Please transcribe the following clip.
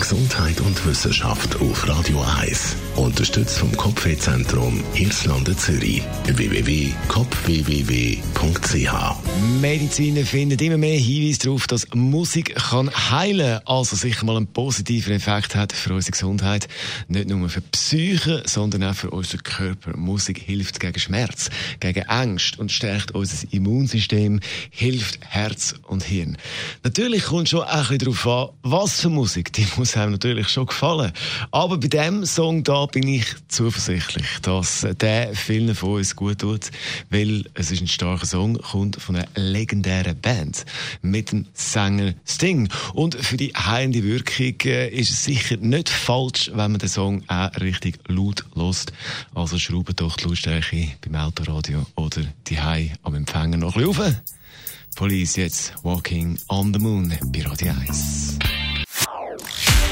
Gesundheit und Wissenschaft auf Radio 1. Unterstützt vom Kopfwehzentrum Irlande Zürich. www.kopfwww.ch Mediziner finden immer mehr Hinweise darauf, dass Musik kann heilen kann, also sicher mal einen positiven Effekt hat für unsere Gesundheit. Nicht nur für die Psyche, sondern auch für unseren Körper. Musik hilft gegen Schmerz, gegen Angst und stärkt unser Immunsystem, hilft Herz und Hirn. Natürlich kommt schon ein bisschen darauf an, was für Musik. Die muss einem natürlich schon gefallen. Aber bei dem Song da bin ich zuversichtlich, dass der vielen von uns gut tut, weil es ist ein starker Song, kommt von einer legendären Band mit dem Sänger Sting. Und für die heilende Wirkung äh, ist es sicher nicht falsch, wenn man den Song auch richtig laut lost. Also schrauben doch die Lautstärke beim Autoradio oder die Hai am Empfänger noch ein bisschen rauf. Police jetzt Walking on the Moon bei Radio 1.